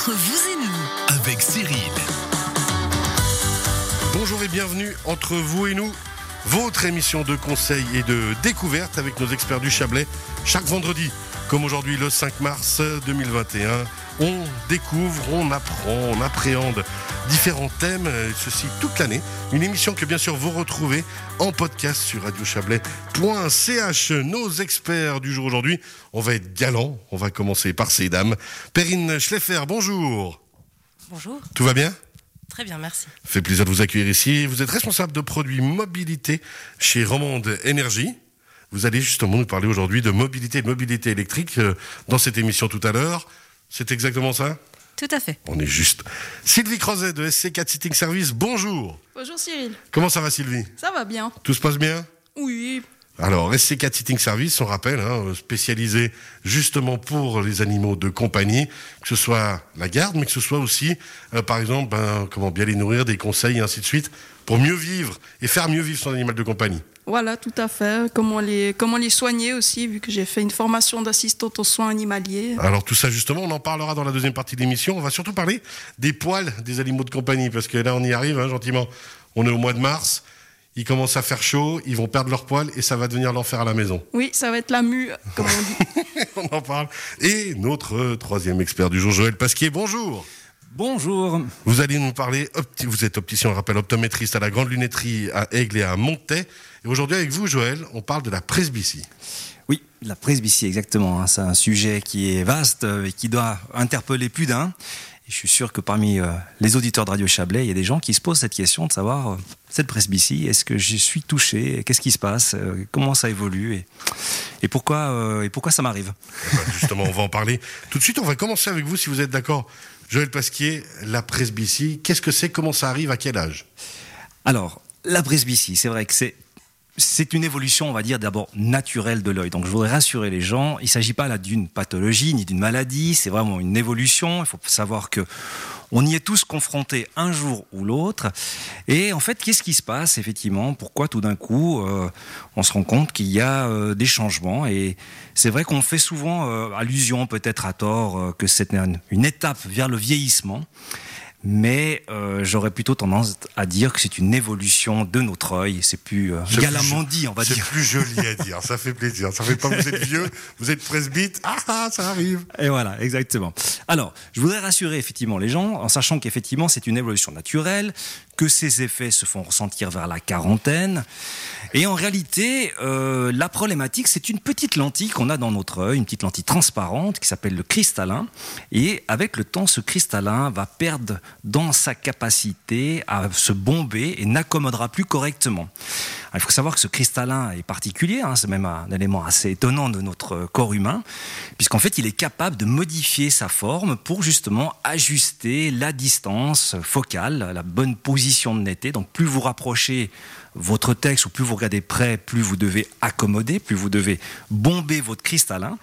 Entre vous et nous, avec Cyril. Bonjour et bienvenue entre vous et nous, votre émission de conseil et de découverte avec nos experts du Chablais chaque vendredi. Comme aujourd'hui le 5 mars 2021, on découvre, on apprend, on appréhende différents thèmes, et ceci toute l'année. Une émission que bien sûr vous retrouvez en podcast sur radiochablais.ch. Nos experts du jour aujourd'hui, on va être galants, on va commencer par ces dames. Perrine Schleffer, bonjour. Bonjour. Tout va bien? Très bien, merci. Fait plaisir de vous accueillir ici. Vous êtes responsable de produits mobilité chez Romande Énergie. Vous allez justement nous parler aujourd'hui de mobilité et de mobilité électrique euh, dans cette émission tout à l'heure. C'est exactement ça? Tout à fait. On est juste. Sylvie Crozet de SC4 Sitting Service, bonjour. Bonjour Cyril, Comment ça va Sylvie? Ça va bien Tout se passe bien? Oui, Alors, SC4 Sitting Service, on rappelle, hein, spécialisé justement pour les animaux de compagnie, que ce soit la garde, mais que ce soit aussi, euh, par exemple, ben, comment bien les nourrir, des conseils et ainsi de suite, pour mieux vivre et faire mieux vivre son animal de compagnie. voilà, tout à fait. Comment les, comment les soigner aussi, vu que j'ai fait une formation d'assistante aux soins animaliers. Alors tout ça justement, on en parlera dans la deuxième partie de l'émission. On va surtout parler des poils des animaux de compagnie, parce que là on y arrive hein, gentiment. On est au mois de mars, il commence à faire chaud, ils vont perdre leurs poils et ça va devenir l'enfer à la maison. Oui, ça va être la mue, comme on dit. on en parle. Et notre troisième expert du jour, Joël Pasquier, bonjour. Bonjour. Vous allez nous parler, vous êtes opticien, on rappelle, optométriste à la Grande Lunetterie à Aigle et à Montaix. Et aujourd'hui avec vous, Joël, on parle de la presbytie. Oui, la presbytie, exactement. hein. C'est un sujet qui est vaste euh, et qui doit interpeller plus d'un. Je suis sûr que parmi euh, les auditeurs de Radio Chablais, il y a des gens qui se posent cette question de savoir, euh, cette presbytie, est-ce que je suis touché? Qu'est-ce qui se passe? Euh, Comment ça évolue? Et, et pourquoi, et pourquoi ça m'arrive? Eh ben, justement, on va en parler. Tout de suite, on va commencer avec vous, si vous êtes d'accord. Joël Pasquier, la presbytie, qu'est-ce que c'est? Comment ça arrive? À quel âge? Alors, la presbytie, c'est vrai que c'est c'est une évolution, on va dire, d'abord naturelle de l'œil. Donc, je voudrais rassurer les gens. Il ne s'agit pas là d'une pathologie ni d'une maladie. C'est vraiment une évolution. Il faut savoir que on y est tous confrontés un jour ou l'autre. Et en fait, qu'est-ce qui se passe effectivement? Pourquoi tout d'un coup euh, on se rend compte qu'il y a euh, des changements? Et c'est vrai qu'on fait souvent euh, allusion, peut-être à tort, que c'est une étape vers le vieillissement. Mais euh, j'aurais plutôt tendance à dire que c'est une évolution de notre œil. C'est plus euh, C'est galamment dit, on va C'est dire. plus joli à dire, ça fait plaisir. Ça fait pas vous êtes vieux, vous êtes presbyte, ah, ah ça arrive. Et voilà, exactement. Alors, je voudrais rassurer effectivement les gens en sachant qu'effectivement c'est une évolution naturelle, que ces effets se font ressentir vers la quarantaine. Et en réalité, euh, la problématique, c'est une petite lentille qu'on a dans notre œil, une petite lentille transparente qui s'appelle le cristallin. Et avec le temps, ce cristallin va perdre dans sa capacité à se bomber et n'accommodera plus correctement. Il faut savoir que ce cristallin est particulier, hein, c'est même un élément assez étonnant de notre corps humain, puisqu'en fait il est capable de modifier sa forme pour justement ajuster la distance focale, la bonne position de netteté. Donc plus vous rapprochez votre texte ou plus vous regardez près, plus vous devez accommoder, plus vous devez bomber votre cristallin.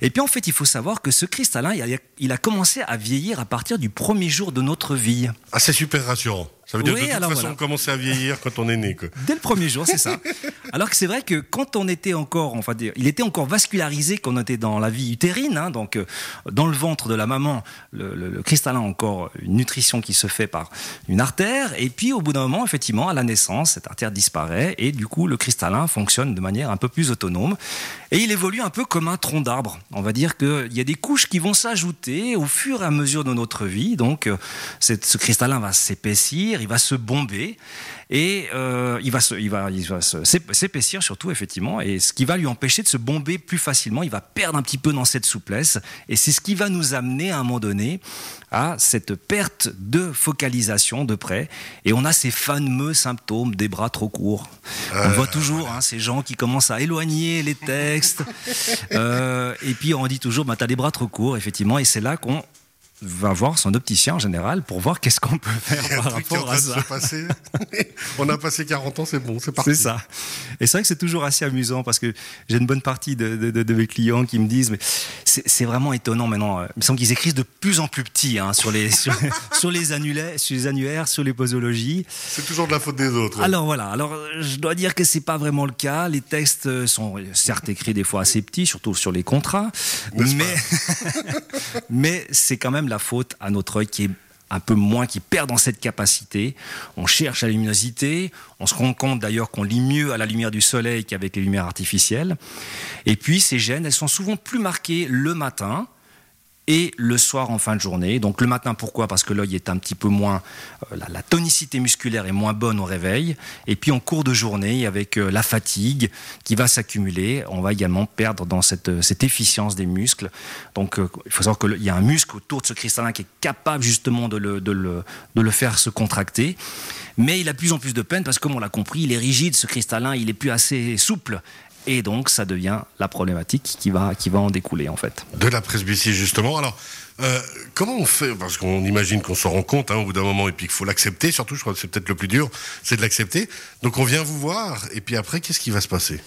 Et puis en fait il faut savoir que ce cristallin, il a, il a commencé à vieillir à partir du premier jour de notre vie. Ah, c'est super rassurant. Ça veut dire Oui, que de toute façon, voilà. on commence à vieillir quand on est né. Quoi. Dès le premier jour, c'est ça. Alors que c'est vrai que quand on était encore, enfin, il était encore vascularisé quand on était dans la vie utérine, hein, donc euh, dans le ventre de la maman, le, le- le cristallin a encore une nutrition qui se fait par une artère, et puis au bout d'un moment, effectivement, à la naissance, cette artère disparaît, et du coup, le cristallin fonctionne de manière un peu plus autonome, et il évolue un peu comme un tronc d'arbre. On va dire qu'il y a des couches qui vont s'ajouter au fur et à mesure de notre vie, donc euh, ce cristallin va s'épaissir, il va se bomber, et euh, il va se- il va, il va s'épaissir surtout effectivement, et ce qui va lui empêcher de se bomber plus facilement. Il va perdre un petit peu dans cette souplesse, et c'est ce qui va nous amener à un moment donné à cette perte de focalisation de près, et on a ces fameux symptômes des bras trop courts. On le voit toujours, hein, ces gens qui commencent à éloigner les textes, euh, et puis on dit toujours, bah, t'as les bras trop courts, effectivement, et c'est là qu'on va voir son opticien en général pour voir qu'est-ce qu'on peut faire Il y a un par truc qui est en rapport à de ça. se passer. on a passé 40 ans, c'est bon, c'est parti. C'est ça. Et c'est vrai que c'est toujours assez amusant parce que j'ai une bonne partie de, de- de- de mes clients qui me disent, mais c'est vraiment étonnant maintenant. Il me semble qu'ils écrivent de plus en plus petit hein, sur, les, sur, sur les annulaires, sur les annuaires, sur les posologies. C'est toujours de la faute des autres. Alors voilà, alors euh, je dois dire que c'est pas vraiment le cas. Les textes euh, sont euh, certes écrits des fois assez petits, surtout sur les contrats, mais mais c'est quand même la faute à notre œil qui est un peu moins, qui perd dans cette capacité. On cherche la luminosité. On se rend compte d'ailleurs qu'on lit mieux à la lumière du soleil qu'avec les lumières artificielles. Et puis ces gènes, elles sont souvent plus marquées le matin et le soir en fin de journée. Donc le matin, pourquoi? Parce que l'œil est un petit peu moins, euh, la, tonicité musculaire est moins bonne au réveil. Et puis en cours de journée, avec euh, la fatigue qui va s'accumuler, on va également perdre dans cette, euh, cette efficience des muscles. Donc il faut savoir qu'il y a un muscle autour de ce cristallin qui est capable justement de le, de le, de le faire se contracter. Mais il a de plus en plus de peine parce que comme on l'a compris, il est rigide, ce cristallin, il est plus assez souple. Et donc, ça devient la problématique qui va, qui va en découler, en fait. De la presbytie, justement. Alors, euh, comment on fait Parce qu'on imagine qu'on s'en rend compte hein, au bout d'un moment, et puis qu'il faut l'accepter, surtout, je crois que c'est peut-être le plus dur, c'est de l'accepter. Donc, on vient vous voir, et puis après, qu'est-ce qui va se passer?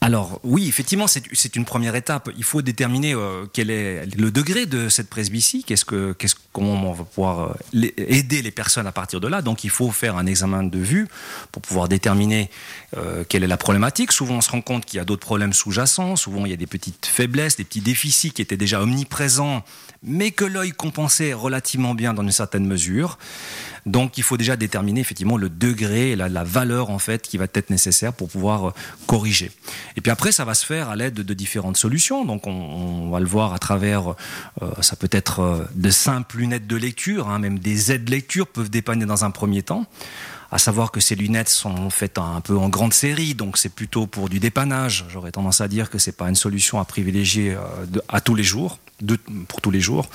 Alors oui, effectivement, c'est une première étape. Il faut déterminer euh, quel est le degré de cette presbytie, qu'est-ce que, qu'est-ce, comment on va pouvoir euh, aider les personnes à partir de là. Donc il faut faire un examen de vue pour pouvoir déterminer quelle est la problématique. Souvent on se rend compte qu'il y a d'autres problèmes sous-jacents, souvent il y a des petites faiblesses, des petits déficits qui étaient déjà omniprésents, mais que l'œil compensait relativement bien dans une certaine mesure. Donc il faut déjà déterminer effectivement le degré, la, la valeur en fait qui va être nécessaire pour pouvoir euh, corriger. Et puis après ça va se faire à l'aide de, différentes solutions. Donc on, va le voir à travers, euh, ça peut être euh, de simples lunettes de lecture, hein, même des aides lecture peuvent dépanner dans un premier temps à savoir que ces lunettes sont faites un peu en grande série, donc c'est plutôt pour du dépannage. J'aurais tendance à dire que c'est pas une solution à privilégier à tous les jours pour tous les jours,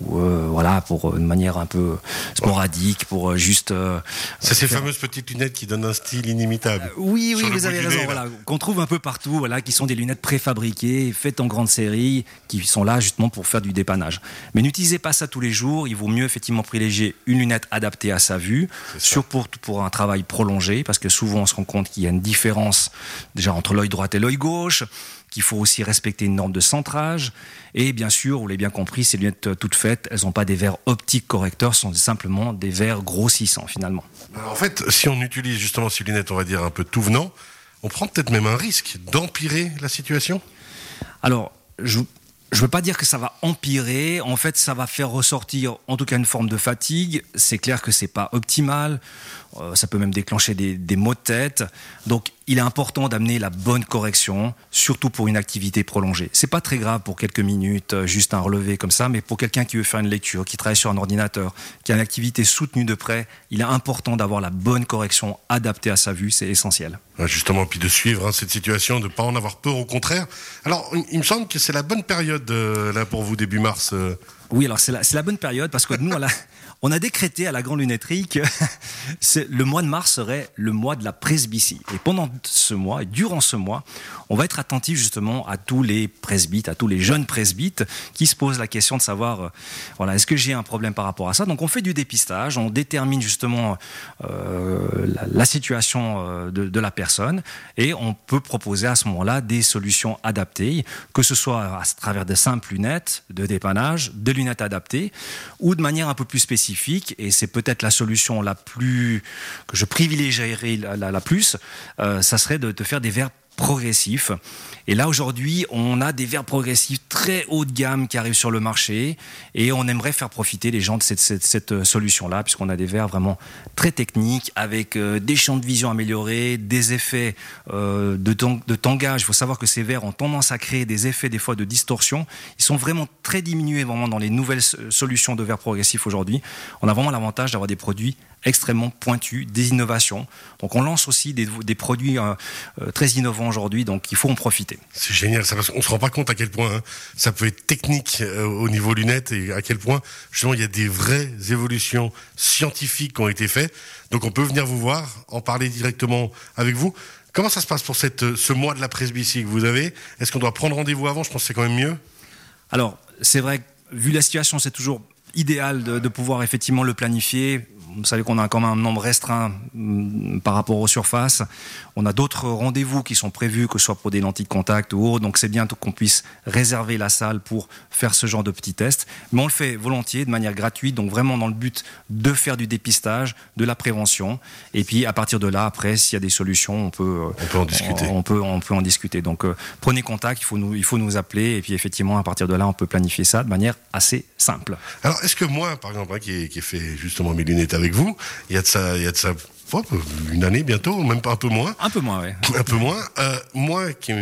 ou euh, voilà, pour une manière un peu sporadique, pour euh, juste. Euh, c'est ces fameuses petites lunettes qui donnent un style inimitable. oui, oui, vous avez raison. voilà, qu'on trouve un peu partout, voilà, qui sont des lunettes préfabriquées, faites en grande série, qui sont là justement pour faire du dépannage. Mais n'utilisez pas ça tous les jours. Il vaut mieux effectivement privilégier une lunette adaptée à sa vue, sur pour pour un travail prolongé, parce que souvent on se rend compte qu'il y a une différence déjà entre l'œil droit et l'œil gauche qu'il faut aussi respecter une norme de centrage. Et bien sûr, vous l'avez bien compris, ces lunettes toutes faites, elles n'ont pas des verres optiques correcteurs, ce sont simplement des verres grossissants finalement. En fait, si on utilise justement ces lunettes, on va dire un peu tout venant, on prend peut-être même un risque d'empirer la situation? Alors, je je ne veux pas dire que ça va empirer. En fait, ça va faire ressortir, en tout cas, une forme de fatigue. C'est clair que c'est pas optimal. Euh, ça peut même déclencher des, des maux de tête. Donc, il est important d'amener la bonne correction, surtout pour une activité prolongée. C'est pas très grave pour quelques minutes, euh, juste un relevé comme ça, mais pour quelqu'un qui veut faire une lecture, qui travaille sur un ordinateur, qui a une activité soutenue de près, il est important d'avoir la bonne correction adaptée à sa vue. C'est essentiel. Justement, puis de suivre hein, cette situation, de ne pas en avoir peur, au contraire. Alors, il me semble que c'est la bonne période euh, là pour vous début mars. Oui, alors c'est la, la, bonne période parce que nous, on a, on a décrété à la Grande Lunetterie que le mois de mars serait le mois de la presbytie. Et pendant ce mois, et durant ce mois, on va être attentif justement à tous les presbytes, à tous les jeunes presbytes qui se posent la question de savoir, euh, voilà, est-ce que j'ai un problème par rapport à ça? Donc on fait du dépistage, on détermine justement euh, la, situation euh, de, de, la personne et on peut proposer à ce moment-là des solutions adaptées, que ce soit à travers de simples lunettes de dépannage, de lunettes adaptées ou de manière un peu plus spécifique, et c'est peut-être la solution la plus que je privilégierais la, plus, euh, ça serait de, de faire des verres progressifs et là, aujourd'hui, on a des verres progressifs très haut de gamme qui arrivent sur le marché et on aimerait faire profiter les gens de cette, euh, solution-là, puisqu'on a des verres vraiment très techniques avec euh, des champs de vision améliorés, des effets euh, de, de tangage. Il faut savoir que ces verres ont tendance à créer des effets des fois de distorsion. Ils sont vraiment très diminués vraiment dans les nouvelles solutions de verres progressifs aujourd'hui. On a vraiment l'avantage d'avoir des produits extrêmement pointus, des innovations. Donc on lance aussi des, des produits très innovants aujourd'hui, donc il faut en profiter. C'est génial, ça, parce qu'on se rend pas compte à quel point hein, ça peut être technique euh, au niveau lunettes et à quel point justement il y a des vraies évolutions scientifiques qui ont été faites. Donc on peut venir vous voir, en parler directement avec vous. Comment ça se passe pour cette, euh, ce mois de la presbytie que vous avez? Est-ce qu'on doit prendre rendez-vous avant? Je pense que c'est quand même mieux. Alors, c'est vrai, vu la situation, c'est toujours idéal de, de, pouvoir effectivement le planifier vous savez qu'on a quand même un nombre restreint mm, par rapport aux surfaces. On a d'autres rendez-vous qui sont prévus, que ce soit pour des lentilles de contact ou autre. Donc c'est bien qu'on puisse réserver la salle pour faire ce genre de petits tests. Mais on le fait volontiers, de manière gratuite, donc vraiment dans le but de faire du dépistage, de la prévention. Et puis à partir de là, après, s'il y a des solutions, on peut, on peut en discuter. On, peut, on peut en discuter. Donc euh, prenez contact, il faut, nous, il faut nous appeler. Et puis effectivement, à partir de là, on peut planifier ça de manière assez simple. Alors est-ce que moi, par exemple, hein, qui, ai, qui fait justement mes lunettes avec vous, il y a de ça, il y a de ça une année bientôt, même pas un peu moins. Un peu moins, oui. Un peu moins. Euh, moi, qui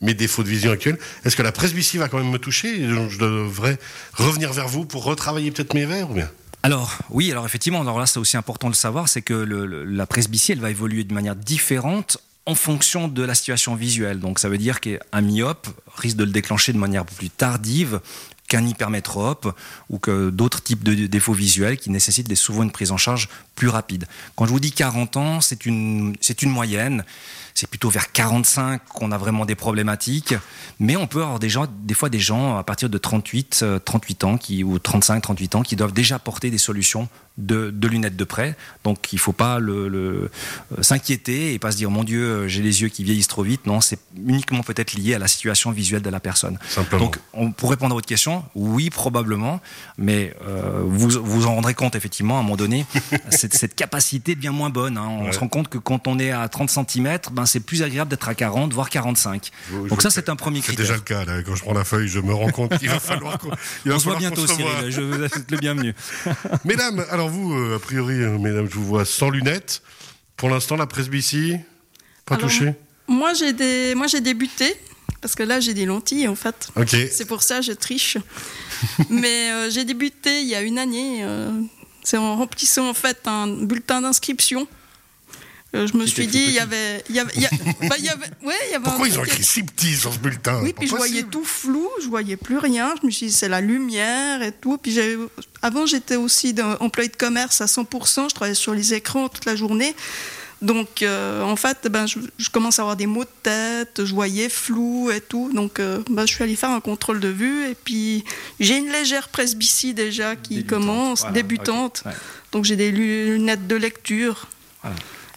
mes défauts de vision actuels, est-ce que la presbytie va quand même me toucher Je devrais revenir vers vous pour retravailler peut-être mes verres ou bien? Alors oui, alors effectivement, alors là c'est aussi important de le savoir, c'est que le, la presbytie elle va évoluer de manière différente en fonction de la situation visuelle. Donc ça veut dire qu'un myope risque de le déclencher de manière plus tardive qu'un hypermétrope ou que d'autres types de défauts visuels qui nécessitent souvent une prise en charge plus rapide. Quand je vous dis 40 ans, c'est une, une moyenne. C'est plutôt vers 45 qu'on a vraiment des problématiques. Mais on peut avoir des gens, des fois des gens à partir de 38, 38 euh, ans qui, ou 35, 38 ans qui doivent déjà porter des solutions de, lunettes de près. Donc il ne faut pas le, euh, s'inquiéter et pas se dire mon Dieu, euh, j'ai les yeux qui vieillissent trop vite. Non, c'est uniquement peut-être lié à la situation visuelle de la personne. Simplement. Donc on, pour répondre à votre question, oui probablement, mais vous vous en rendrez compte effectivement à un moment donné, cette, cette capacité devient moins bonne. Hein. On se rend compte que quand on est à 30 cm, ben, c'est plus agréable d'être à 40, voire 45. Donc ça, c'est un premier critère. C'est déjà le cas. Là. Quand je prends la feuille, je me rends compte qu'il va falloir qu'on On se voit bientôt, Cyril. Je vous assure le bienvenu. mesdames, alors vous, euh, a priori, euh, mesdames, je vous vois sans lunettes. Pour l'instant, la presbytie, pas touchée Moi, j'ai des... moi, j'ai débuté. Parce que là, j'ai des lentilles, en fait. Ok. C'est pour ça que je triche. Mais euh, j'ai débuté il y a une année. c'est en remplissant, en fait, un bulletin d'inscription euh, je me suis dit, il y avait. Y avait, y bah, y avait, ouais, y avait Pourquoi ils ont écrit si petit sur ce bulletin? Oui, puis je voyais tout flou, je voyais plus rien. Je me suis dit, c'est la lumière et tout. Puis avant, j'étais aussi employé de commerce à 100%, je travaillais sur les écrans toute la journée. Donc, euh, en fait, ben, je, commence à avoir des maux de tête, je voyais flou et tout. Donc, euh, ben, je suis allée faire un contrôle de vue. Et puis, j'ai une légère presbytie déjà qui commence, débutante. Donc, j'ai des lunettes de lecture. Voilà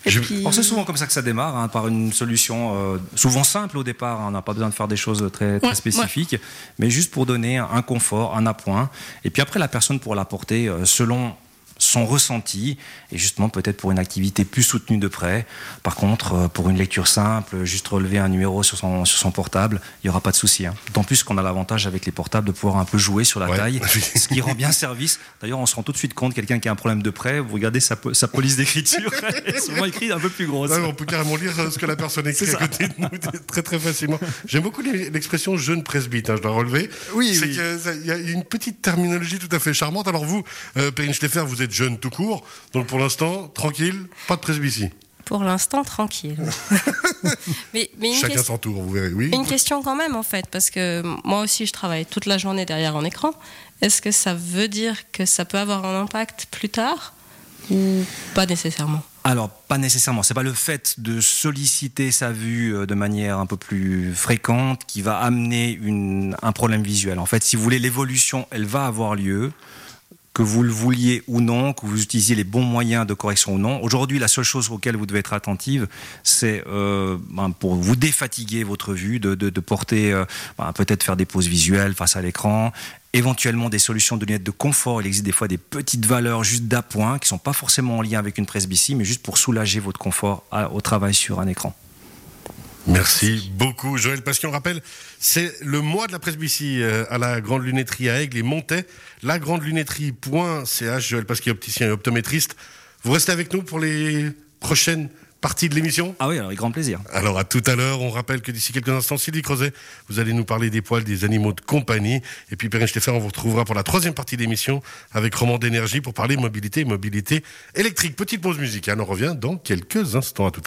c'est souvent comme ça que ça démarre, hein, par une solution euh, souvent simple au départ. Hein. on n'a pas besoin de faire des choses très, spécifiques, mais juste pour donner un confort, un appoint. Et puis après, la personne pourra l'apporter euh, selon son ressenti, et justement peut-être pour une activité plus soutenue de près. Par contre, euh, pour une lecture simple, juste relever un numéro sur son, sur son portable, il n'y aura pas de souci. Hein. D'autant plus qu'on a l'avantage avec les portables de pouvoir un peu jouer sur la taille, ce qui rend bien service. D'ailleurs, on se rend tout de suite compte, quelqu'un qui a un problème de près, vous regardez sa, sa police d'écriture, c'est souvent écrit un peu plus grosse. on peut carrément lire euh, ce que la personne écrit à côté de nous très très facilement. J'aime beaucoup l'expression jeune presbyte, hein, je dois relever. Oui, c'est qu'il y a une petite terminologie tout à fait charmante. Alors vous, euh, Perrine Steffer, vous êtes jeune tout court. Donc pour l'instant, tranquille, pas de presbytie. Pour l'instant, tranquille. mais, une Chacun son tour, vous verrez. Oui. Une question quand même, en fait, parce que moi aussi, je travaille toute la journée derrière un écran. Est-ce que ça veut dire que ça peut avoir un impact plus tard ou pas nécessairement? Alors, pas nécessairement. C'est pas le fait de solliciter sa vue euh, de manière un peu plus fréquente qui va amener un problème visuel. En fait, si vous voulez, l'évolution, elle va avoir lieu que vous le vouliez ou non, que vous utilisiez les bons moyens de correction ou non. Aujourd'hui, la seule chose auquel vous devez être attentive, c'est euh, ben, pour vous défatiguer votre vue, de, porter, euh, ben, peut-être faire des pauses visuelles face à l'écran, éventuellement des solutions de lunettes de confort. Il existe des fois des petites valeurs juste d'appoint qui ne sont pas forcément en lien avec une presbytie, mais juste pour soulager votre confort au travail sur un écran. Merci beaucoup, Joël Pasquion. rappelle, c'est le mois de la presbytie euh, à la Grande Lunetterie à Aigle et Montais. La Grande Lunetterie.ch, Joël Pasquion, opticien et optométriste. Vous restez avec nous pour les prochaines parties de l'émission? Ah oui, alors avec grand plaisir. Alors à tout à l'heure, on rappelle que d'ici quelques instants, Sylvie Creuset, vous allez nous parler des poils des animaux de compagnie. Et puis Perrine Stéphane, on vous retrouvera pour la troisième partie de l'émission avec Roman d'énergie pour parler mobilité et mobilité électrique. Petite pause musicale, on revient dans quelques instants. À tout